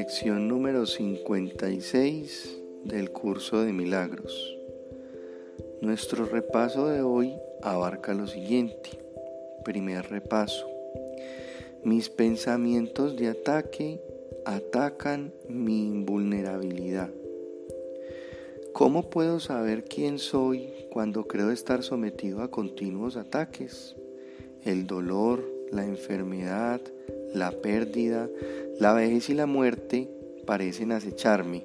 Lección número 56 del curso de milagros. Nuestro repaso de hoy abarca lo siguiente. Primer repaso. Mis pensamientos de ataque atacan mi invulnerabilidad. ¿Cómo puedo saber quién soy cuando creo estar sometido a continuos ataques? El dolor, la enfermedad, la pérdida, la vejez y la muerte parecen acecharme.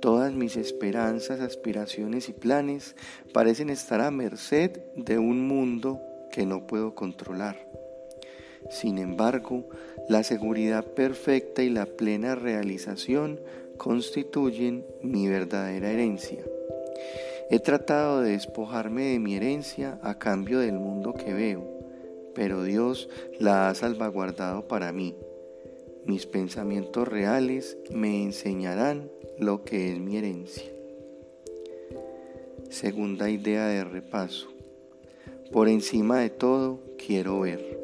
Todas mis esperanzas, aspiraciones y planes parecen estar a merced de un mundo que no puedo controlar. Sin embargo, la seguridad perfecta y la plena realización constituyen mi verdadera herencia. He tratado de despojarme de mi herencia a cambio del mundo que veo, pero Dios la ha salvaguardado para mí. Mis pensamientos reales me enseñarán lo que es mi herencia. Segunda idea de repaso. Por encima de todo, quiero ver.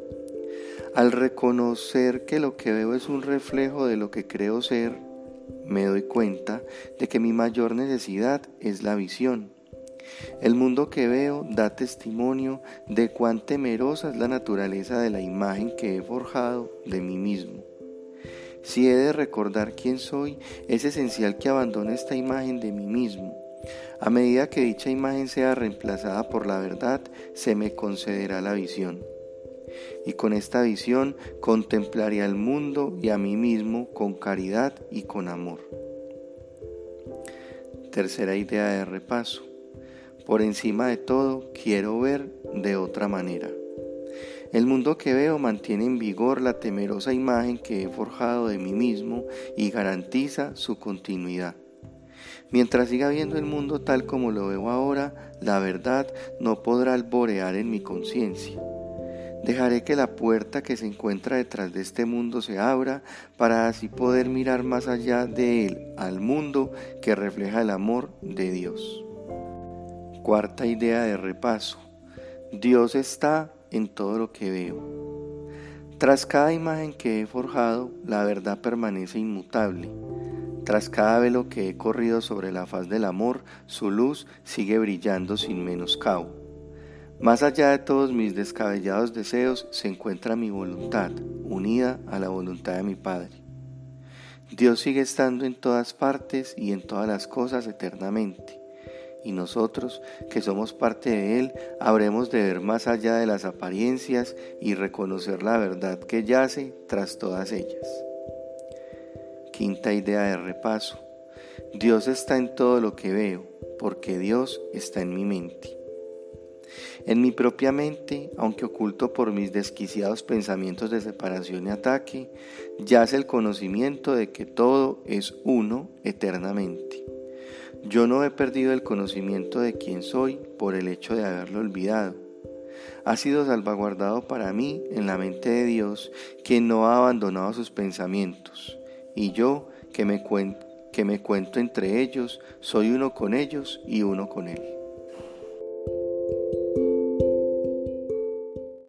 Al reconocer que lo que veo es un reflejo de lo que creo ser, me doy cuenta de que mi mayor necesidad es la visión el mundo que veo da testimonio de cuán temerosa es la naturaleza de la imagen que he forjado de mí mismo. Si he de recordar quién soy, es esencial que abandone esta imagen de mí mismo. A medida que dicha imagen sea reemplazada por la verdad, se me concederá la visión. Y con esta visión contemplaré al mundo y a mí mismo con caridad y con amor. Tercera idea de repaso. Por encima de todo, quiero ver de otra manera. El mundo que veo mantiene en vigor la temerosa imagen que he forjado de mí mismo y garantiza su continuidad. Mientras siga viendo el mundo tal como lo veo ahora, la verdad no podrá alborear en mi conciencia. Dejaré que la puerta que se encuentra detrás de este mundo se abra para así poder mirar más allá de él al mundo que refleja el amor de Dios. Cuarta idea de repaso. Dios está en todo lo que veo. Tras cada imagen que he forjado, la verdad permanece inmutable. Tras cada velo que he corrido sobre la faz del amor, su luz sigue brillando sin menoscabo. Más allá de todos mis descabellados deseos se encuentra mi voluntad, unida a la voluntad de mi Padre. Dios sigue estando en todas partes y en todas las cosas eternamente y nosotros, que somos parte de Él, habremos de ver más allá de las apariencias y reconocer la verdad que yace tras todas ellas. Quinta idea de repaso. Dios está en todo lo que veo, porque Dios está en mi mente. En mi propia mente, aunque oculto por mis desquiciados pensamientos de separación y ataque, yace el conocimiento de que todo es uno eternamente. Yo no he perdido el conocimiento de quién soy por el hecho de haberlo olvidado. Ha sido salvaguardado para mí en la mente de Dios, quien no ha abandonado sus pensamientos. Y yo, que me, que me cuento entre ellos, soy uno con ellos y uno con Él.